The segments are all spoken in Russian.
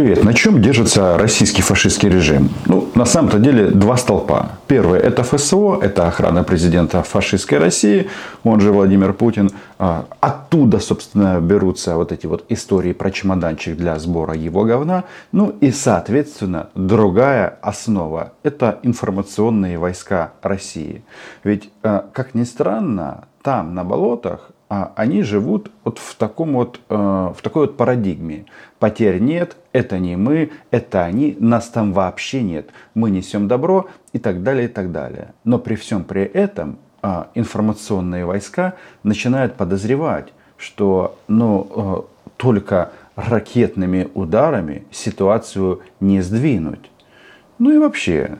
Привет. На чем держится российский фашистский режим? Ну, на самом-то деле два столпа. Первый – это ФСО, это охрана президента фашистской России, он же Владимир Путин. А, оттуда, собственно, берутся вот эти вот истории про чемоданчик для сбора его говна. Ну и, соответственно, другая основа – это информационные войска России. Ведь, а, как ни странно, там, на болотах, они живут вот в, таком вот, э, в такой вот парадигме. Потерь нет, это не мы, это они, нас там вообще нет. Мы несем добро и так далее, и так далее. Но при всем при этом э, информационные войска начинают подозревать, что ну, э, только ракетными ударами ситуацию не сдвинуть. Ну и вообще,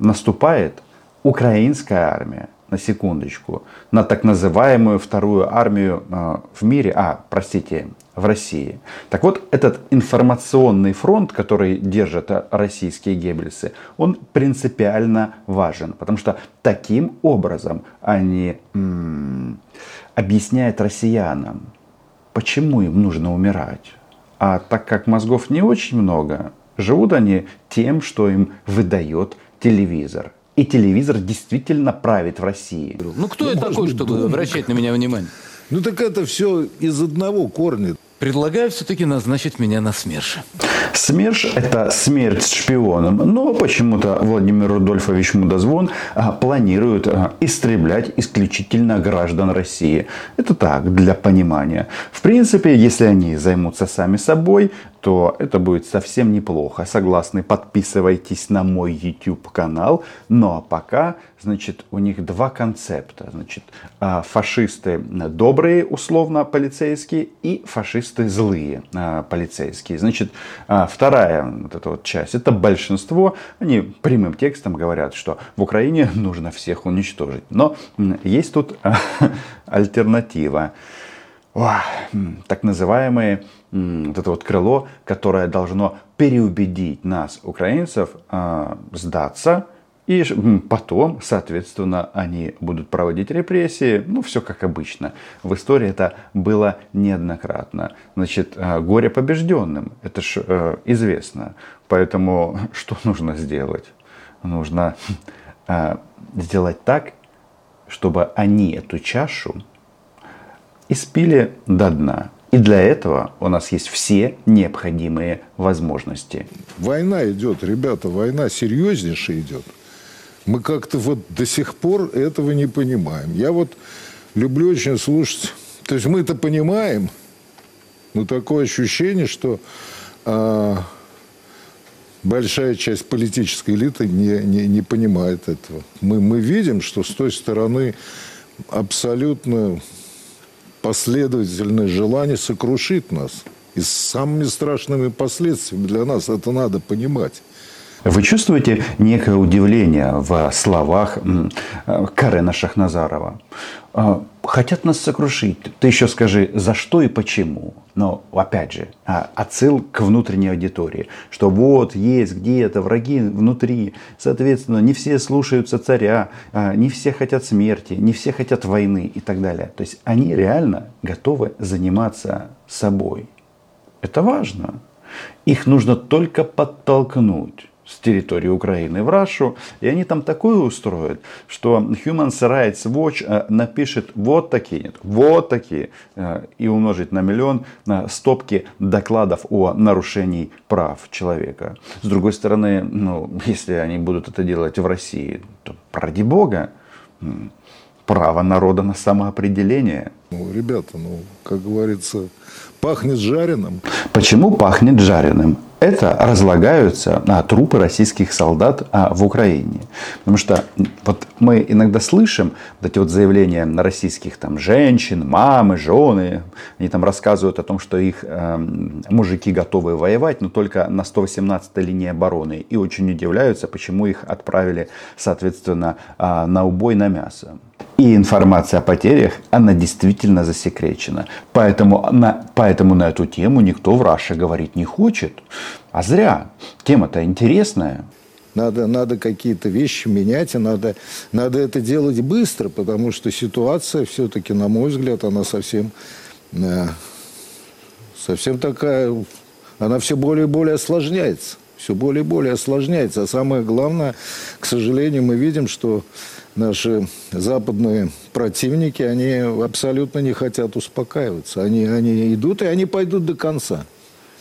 наступает украинская армия на секундочку, на так называемую вторую армию э, в мире, а, простите, в России. Так вот, этот информационный фронт, который держат российские геббельсы, он принципиально важен, потому что таким образом они м- объясняют россиянам, почему им нужно умирать. А так как мозгов не очень много, живут они тем, что им выдает телевизор. И телевизор действительно правит в России. Ну кто ну, я такой, чтобы думать. обращать на меня внимание? Ну так это все из одного корня. Предлагаю все-таки назначить меня на СМЕРШ. СМЕРШ – это смерть с шпионом. Но почему-то Владимир Рудольфович Мудозвон а, планирует а, истреблять исключительно граждан России. Это так, для понимания. В принципе, если они займутся сами собой, то это будет совсем неплохо. Согласны, подписывайтесь на мой YouTube канал. Ну а пока, значит, у них два концепта. Значит, фашисты добрые, условно, полицейские, и фашисты злые полицейские. Значит, а, вторая вот эта вот часть, это большинство. Они прямым текстом говорят, что в Украине нужно всех уничтожить. Но есть тут альтернатива так называемые вот это вот крыло, которое должно переубедить нас, украинцев, а, сдаться. И потом, соответственно, они будут проводить репрессии. Ну, все как обычно. В истории это было неоднократно. Значит, а, горе побежденным. Это же э, известно. Поэтому что нужно сделать? Нужно а, сделать так, чтобы они эту чашу испили до дна. И для этого у нас есть все необходимые возможности. Война идет, ребята, война серьезнейшая идет. Мы как-то вот до сих пор этого не понимаем. Я вот люблю очень слушать. То есть мы это понимаем, но такое ощущение, что а, большая часть политической элиты не, не, не понимает этого. Мы, мы видим, что с той стороны абсолютно последовательное желание сокрушить нас. И с самыми страшными последствиями для нас это надо понимать. Вы чувствуете некое удивление в словах Карена Шахназарова? А, хотят нас сокрушить. Ты еще скажи, за что и почему. Но, опять же, а, отсыл к внутренней аудитории. Что вот есть где-то враги внутри. Соответственно, не все слушаются царя, а, не все хотят смерти, не все хотят войны и так далее. То есть они реально готовы заниматься собой. Это важно. Их нужно только подтолкнуть с территории Украины в Рашу, и они там такое устроят, что Human Rights Watch э, напишет вот такие, вот такие, э, и умножить на миллион на стопки докладов о нарушении прав человека. С другой стороны, ну, если они будут это делать в России, то ради бога, право народа на самоопределение. Ну, ребята, ну, как говорится, пахнет жареным. Почему пахнет жареным? это разлагаются а, трупы российских солдат а, в Украине. Потому что вот мы иногда слышим вот эти вот заявления российских там женщин, мамы, жены. Они там рассказывают о том, что их э, мужики готовы воевать, но только на 118-й линии обороны. И очень удивляются, почему их отправили, соответственно, э, на убой на мясо. И информация о потерях, она действительно засекречена. Поэтому на, поэтому на эту тему никто в Раше говорить не хочет. А зря. Тема-то интересная. Надо, надо какие-то вещи менять, и надо, надо это делать быстро, потому что ситуация все-таки, на мой взгляд, она совсем, э, совсем такая она все более и более осложняется. Все более и более осложняется. А самое главное, к сожалению, мы видим, что наши западные противники, они абсолютно не хотят успокаиваться. Они, они идут, и они пойдут до конца.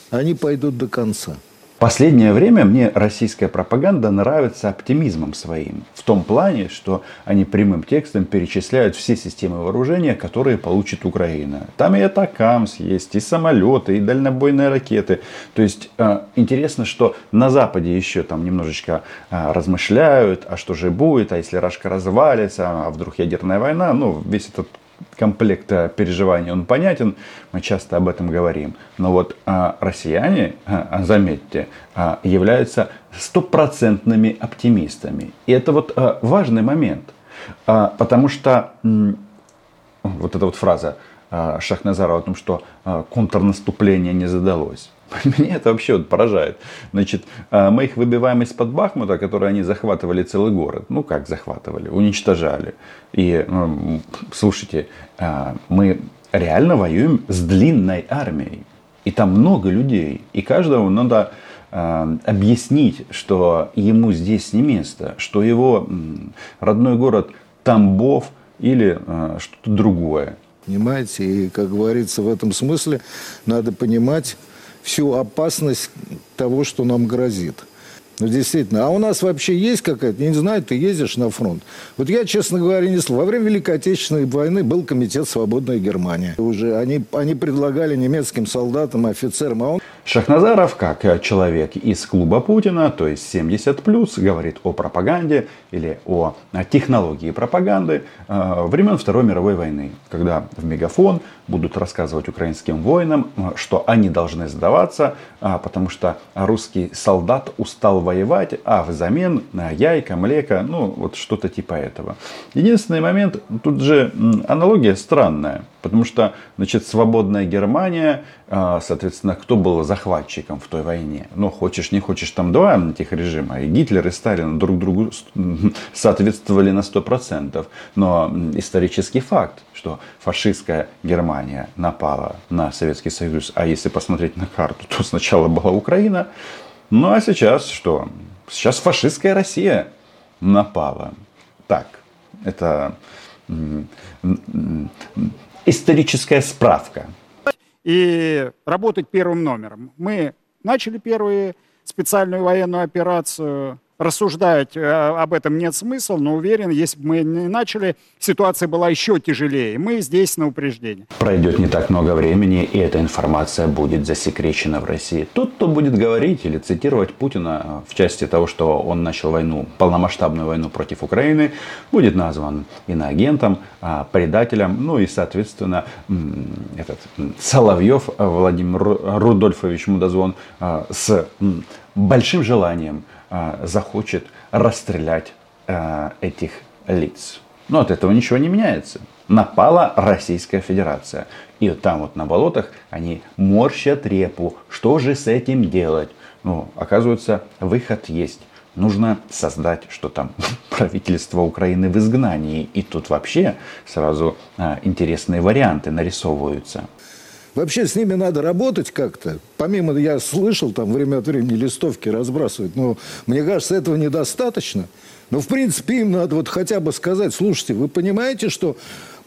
Они пойдут до конца. Последнее время мне российская пропаганда нравится оптимизмом своим. В том плане, что они прямым текстом перечисляют все системы вооружения, которые получит Украина. Там и атакамс есть, и самолеты, и дальнобойные ракеты. То есть э, интересно, что на Западе еще там немножечко э, размышляют, а что же будет, а если Рашка развалится, а вдруг ядерная война. Ну, весь этот комплект переживаний, он понятен, мы часто об этом говорим. Но вот а, россияне, а, заметьте, а, являются стопроцентными оптимистами. И это вот а, важный момент, а, потому что м, вот эта вот фраза а, Шахназарова о том, что а, контрнаступление не задалось. Меня это вообще вот поражает. Значит, а, мы их выбиваем из-под Бахмута, который они захватывали целый город. Ну, как захватывали? Уничтожали. И, ну, слушайте, а, мы реально воюем с длинной армией. И там много людей. И каждому надо а, объяснить, что ему здесь не место, что его родной город Тамбов или что-то другое. Понимаете, и, как говорится, в этом смысле надо понимать, всю опасность того, что нам грозит. Ну, действительно. А у нас вообще есть какая-то, я не знаю, ты ездишь на фронт. Вот я, честно говоря, не слышал. Во время Великой Отечественной войны был комитет «Свободная Германия». Уже они, они предлагали немецким солдатам, офицерам, а он... Шахназаров, как человек из клуба Путина, то есть 70+, говорит о пропаганде или о технологии пропаганды э, времен Второй мировой войны, когда в мегафон будут рассказывать украинским воинам, э, что они должны сдаваться, э, потому что русский солдат устал воевать, а взамен яйка, млека, ну вот что-то типа этого. Единственный момент, тут же аналогия странная. Потому что, значит, свободная Германия, а, соответственно, кто был захватчиком в той войне? Ну, хочешь, не хочешь, там два этих режима. И Гитлер, и Сталин друг другу соответствовали на 100%. Но исторический факт, что фашистская Германия напала на Советский Союз, а если посмотреть на карту, то сначала была Украина, ну а сейчас что? Сейчас фашистская Россия напала. Так, это историческая справка. И работать первым номером. Мы начали первую специальную военную операцию рассуждать э, об этом нет смысла, но уверен, если бы мы не начали, ситуация была еще тяжелее. Мы здесь на упреждение. Пройдет не так много времени, и эта информация будет засекречена в России. Тот, кто будет говорить или цитировать Путина в части того, что он начал войну, полномасштабную войну против Украины, будет назван иноагентом, а, предателем, ну и, соответственно, этот Соловьев Владимир Рудольфович Мудозвон с большим желанием захочет расстрелять а, этих лиц. Но от этого ничего не меняется. Напала Российская Федерация. И вот там вот на болотах они морщат репу. Что же с этим делать? Ну, оказывается, выход есть. Нужно создать, что там, правительство Украины в изгнании. И тут вообще сразу а, интересные варианты нарисовываются. Вообще с ними надо работать как-то. Помимо, я слышал, там время от времени листовки разбрасывать, но мне кажется, этого недостаточно. Но, в принципе, им надо вот хотя бы сказать, слушайте, вы понимаете, что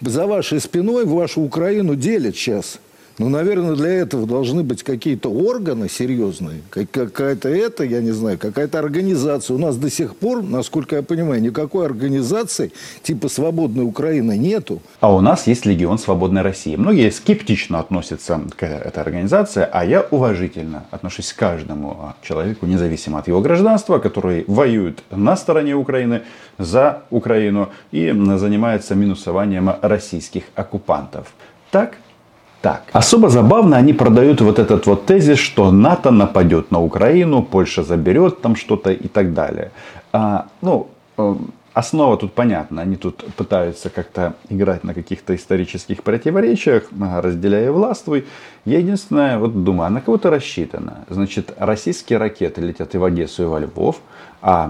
за вашей спиной вашу Украину делят сейчас – ну, наверное, для этого должны быть какие-то органы серьезные, какая-то это, я не знаю, какая-то организация. У нас до сих пор, насколько я понимаю, никакой организации типа «Свободной Украины» нету. А у нас есть Легион Свободной России. Многие скептично относятся к этой организации, а я уважительно отношусь к каждому человеку, независимо от его гражданства, который воюет на стороне Украины, за Украину и занимается минусованием российских оккупантов. Так так. Особо забавно они продают вот этот вот тезис, что НАТО нападет на Украину, Польша заберет там что-то и так далее. А, ну, э, Основа тут понятна. Они тут пытаются как-то играть на каких-то исторических противоречиях, разделяя властвуй. Я единственное, вот думаю, а на кого то рассчитано? Значит, российские ракеты летят и в Одессу, и во Львов, а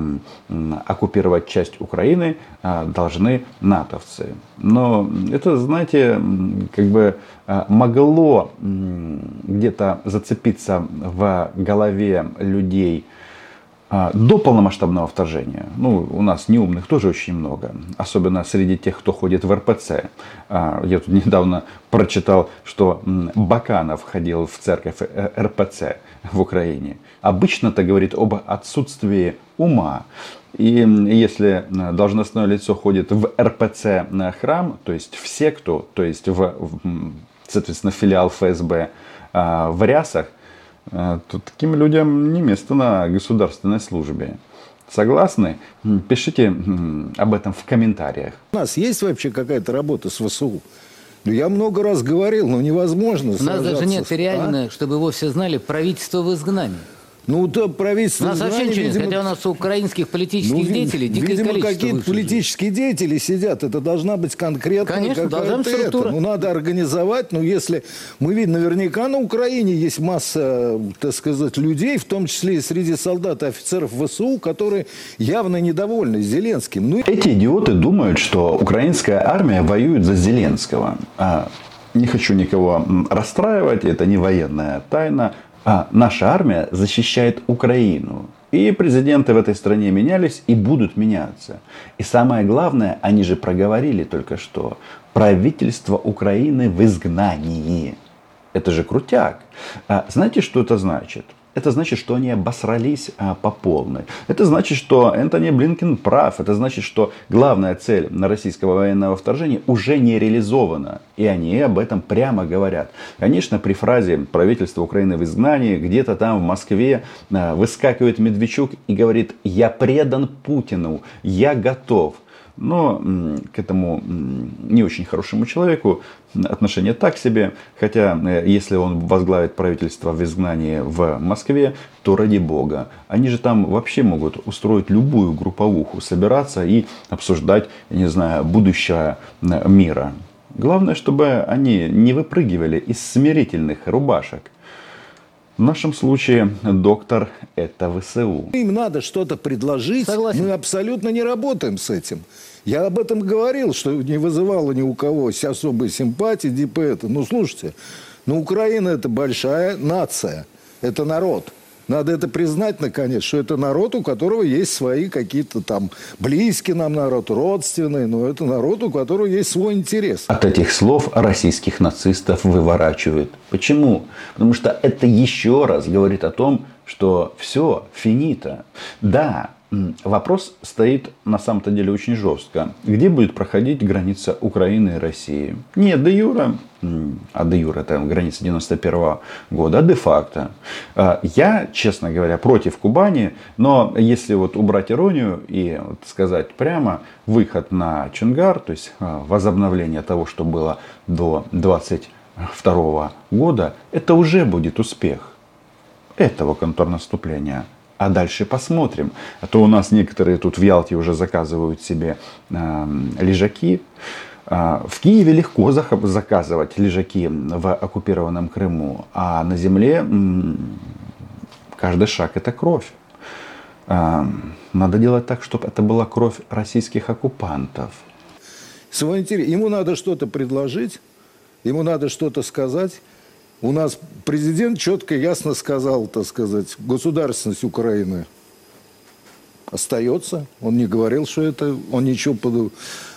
оккупировать часть Украины а, должны натовцы. Но это, знаете, как бы а, могло где-то зацепиться в голове людей – а, до полномасштабного вторжения, ну, у нас неумных тоже очень много, особенно среди тех, кто ходит в РПЦ. А, я тут недавно прочитал, что Баканов ходил в церковь э, РПЦ в Украине. Обычно это говорит об отсутствии ума. И если должностное лицо ходит в РПЦ на храм, то есть в секту, то есть в, соответственно, филиал ФСБ а, в рясах, а, то таким людям не место на государственной службе. Согласны? Пишите об этом в комментариях. У нас есть вообще какая-то работа с ВСУ? Ну, я много раз говорил, но невозможно У нас даже нет реально, а? чтобы его все знали, правительство в изгнании. Ну, то правительство... У нас вообще ничего нет, хотя у нас у украинских политических ну, деятелей дикое видимо, какие-то политические деятели сидят. Это должна быть конкретная Конечно, должна структура. Это. Ну, надо организовать. Ну, если мы видим, наверняка на Украине есть масса, так сказать, людей, в том числе и среди солдат и офицеров ВСУ, которые явно недовольны Зеленским. Ну... Эти идиоты думают, что украинская армия воюет за Зеленского. А, не хочу никого расстраивать, это не военная тайна а наша армия защищает Украину. И президенты в этой стране менялись и будут меняться. И самое главное, они же проговорили только что, правительство Украины в изгнании. Это же крутяк. А знаете, что это значит? Это значит, что они обосрались а, по полной. Это значит, что Энтони Блинкен прав. Это значит, что главная цель российского военного вторжения уже не реализована. И они об этом прямо говорят. Конечно, при фразе правительство Украины в изгнании, где-то там в Москве а, выскакивает Медведчук и говорит, я предан Путину, я готов. Но к этому не очень хорошему человеку отношение так себе. Хотя, э, если он возглавит правительство в изгнании в Москве, то ради бога. Они же там вообще могут устроить любую групповуху, собираться и обсуждать, не знаю, будущее мира. Главное, чтобы они не выпрыгивали из смирительных рубашек. В нашем случае доктор это ВСУ. Им надо что-то предложить. Согласен. Мы абсолютно не работаем с этим. Я об этом говорил, что не вызывало ни у кого особой симпатии, типа это. Ну, слушайте, ну, Украина – это большая нация, это народ – надо это признать, наконец, что это народ, у которого есть свои какие-то там близкий нам народ, родственный, но это народ, у которого есть свой интерес. От этих слов российских нацистов выворачивают. Почему? Потому что это еще раз говорит о том, что все, финита. Да, Вопрос стоит на самом-то деле очень жестко. Где будет проходить граница Украины и России? Не де юра, а де юра это граница 91 года, а де факто. А, я, честно говоря, против Кубани, но если вот убрать иронию и вот сказать прямо, выход на Чунгар, то есть а, возобновление того, что было до 22 года, это уже будет успех этого контрнаступления. А дальше посмотрим. А то у нас некоторые тут в Ялте уже заказывают себе э, лежаки. Э, в Киеве легко заказывать лежаки в оккупированном Крыму. А на земле э, каждый шаг это кровь. Э, надо делать так, чтобы это была кровь российских оккупантов. Ему надо что-то предложить, ему надо что-то сказать. У нас президент четко и ясно сказал, так сказать, государственность Украины остается. Он не говорил, что это, он ничего под...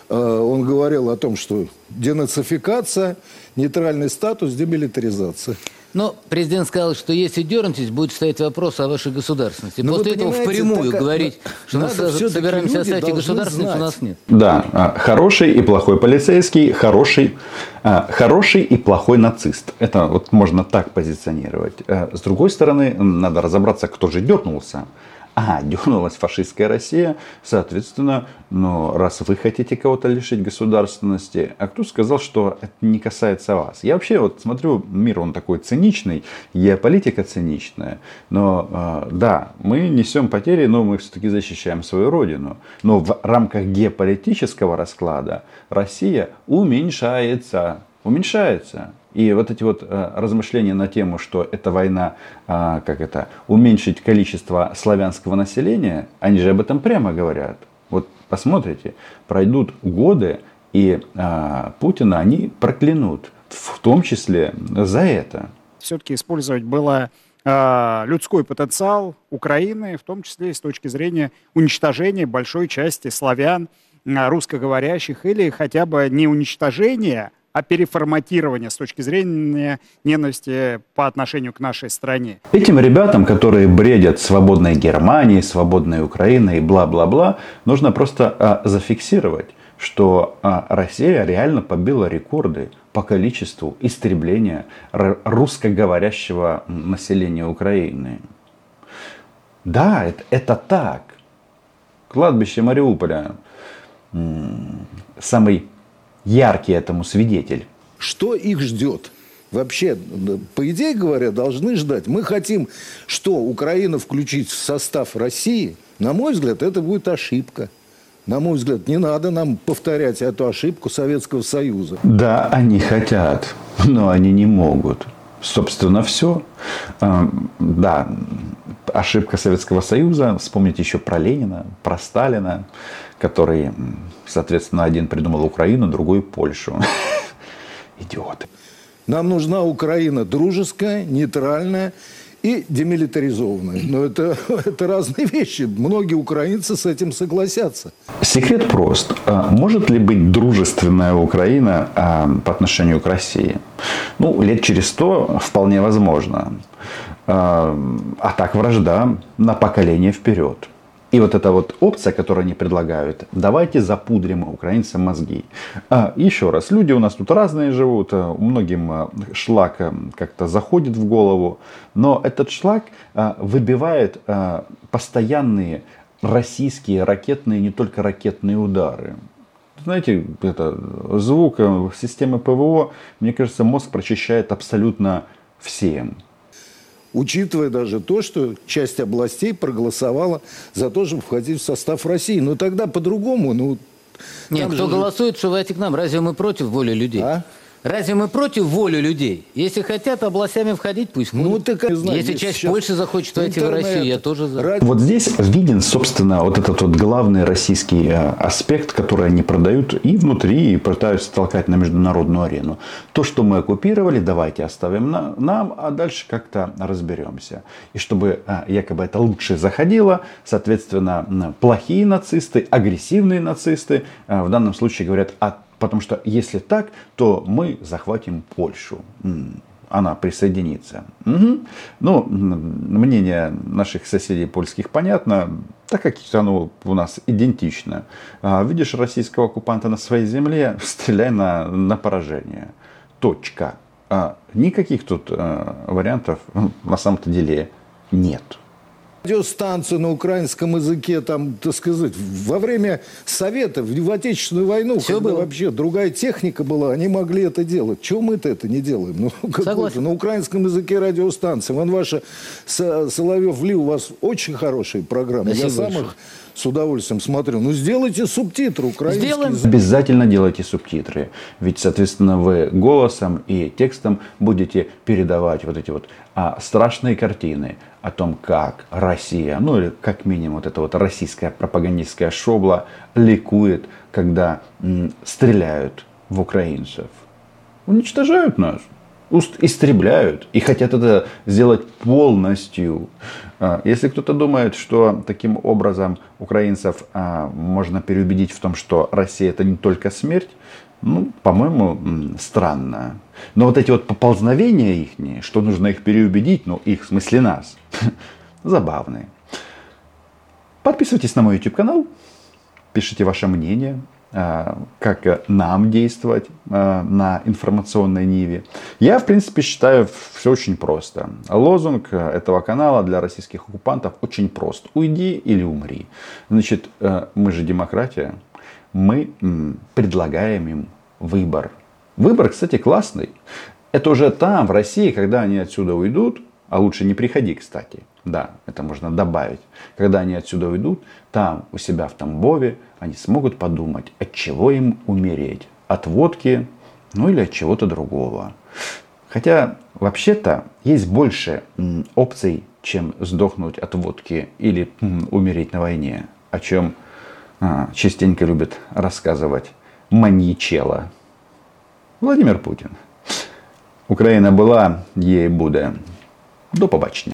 Э, он говорил о том, что денацификация, нейтральный статус, демилитаризация. Но президент сказал, что если дернетесь, будет стоять вопрос о вашей государственности. Но После этого впрямую так, говорить, что мы собираемся оставить государственность, у нас нет. Да, а, хороший и плохой полицейский, хороший, а, хороший и плохой нацист. Это вот можно так позиционировать. А, с другой стороны, надо разобраться, кто же дернулся. А, дернулась фашистская Россия, соответственно, ну, раз вы хотите кого-то лишить государственности, а кто сказал, что это не касается вас? Я вообще вот смотрю, мир он такой циничный, геополитика циничная, но э, да, мы несем потери, но мы все-таки защищаем свою родину. Но в рамках геополитического расклада Россия уменьшается, уменьшается. И вот эти вот э, размышления на тему, что эта война, э, как это, уменьшить количество славянского населения, они же об этом прямо говорят. Вот посмотрите, пройдут годы, и э, Путина они проклянут, в том числе за это. Все-таки использовать было людской потенциал Украины, в том числе и с точки зрения уничтожения большой части славян, русскоговорящих, или хотя бы не уничтожения, а переформатирование с точки зрения ненависти по отношению к нашей стране. Этим ребятам, которые бредят свободной Германией, свободной Украиной и бла-бла-бла, нужно просто а, зафиксировать, что а, Россия реально побила рекорды по количеству истребления русскоговорящего населения Украины. Да, это, это так. Кладбище Мариуполя самый яркий этому свидетель. Что их ждет? Вообще, по идее говоря, должны ждать. Мы хотим, что Украина включить в состав России. На мой взгляд, это будет ошибка. На мой взгляд, не надо нам повторять эту ошибку Советского Союза. Да, они хотят, но они не могут. Собственно, все. А, да, ошибка Советского Союза. Вспомните еще про Ленина, про Сталина, который, соответственно, один придумал Украину, другой Польшу. Идиоты. Нам нужна Украина дружеская, нейтральная и демилитаризованная. Но это, это разные вещи. Многие украинцы с этим согласятся. Секрет прост. А может ли быть дружественная Украина а, по отношению к России? Ну, лет через сто вполне возможно. А, а так вражда на поколение вперед. И вот эта вот опция, которую они предлагают, давайте запудрим украинцам мозги. А, еще раз, люди у нас тут разные живут, а, многим а, шлак а, как-то заходит в голову, но этот шлак выбивает постоянные российские ракетные, не только ракетные удары. Знаете, это звук системы ПВО, мне кажется, мозг прочищает абсолютно всем учитывая даже то, что часть областей проголосовала за то, чтобы входить в состав России. Но тогда по-другому. Ну, Нет, кто же... голосует, что войти к нам? Разве мы против воли людей? А? Разве мы против воли людей? Если хотят областями входить, пусть ну, входят. Ну, так, знаю, Если часть Польши захочет войти в Россию, я тоже за. Вот здесь виден, собственно, вот этот вот главный российский э, аспект, который они продают и внутри, и пытаются толкать на международную арену. То, что мы оккупировали, давайте оставим на, нам, а дальше как-то разберемся. И чтобы э, якобы это лучше заходило, соответственно, плохие нацисты, агрессивные нацисты, э, в данном случае говорят о Потому что если так, то мы захватим Польшу. Она присоединится. Угу. Ну, мнение наших соседей польских понятно, так как оно у нас идентично. А, видишь российского оккупанта на своей земле, стреляй на, на поражение. Точка. А никаких тут а, вариантов на самом-то деле нет радиостанцию на украинском языке, там, так сказать, во время Советов, в Отечественную войну, Все когда было. вообще другая техника была, они могли это делать. Чего мы-то это не делаем? Ну, Согласен. На украинском языке радиостанции. Вон ваша Соловьев Ли, у вас очень хорошие программы. Спасибо Я сам их с удовольствием смотрю. Ну, сделайте субтитры украинские. Сделаем. Обязательно делайте субтитры. Ведь, соответственно, вы голосом и текстом будете передавать вот эти вот а, страшные картины о том, как Россия, ну или как минимум вот эта вот российская пропагандистская шобла ликует, когда м, стреляют в украинцев. Уничтожают нас истребляют и хотят это сделать полностью. А, если кто-то думает, что таким образом украинцев а, можно переубедить в том, что Россия это не только смерть, ну, по-моему, странно. Но вот эти вот поползновения их, что нужно их переубедить, ну, их в смысле нас, забавные. Подписывайтесь на мой YouTube канал, пишите ваше мнение, как нам действовать э, на информационной ниве. Я, в принципе, считаю все очень просто. Лозунг этого канала для российских оккупантов очень прост. Уйди или умри. Значит, мы же демократия. Мы предлагаем им выбор. Выбор, кстати, классный. Это уже там, в России, когда они отсюда уйдут, а лучше не приходи, кстати. Да, это можно добавить. Когда они отсюда уйдут, там, у себя в Тамбове, они смогут подумать, от чего им умереть. От водки, ну или от чего-то другого. Хотя, вообще-то, есть больше опций, чем сдохнуть от водки или умереть на войне. О чем а, частенько любит рассказывать маньячела Владимир Путин. Україна була, є і буде. До побачення.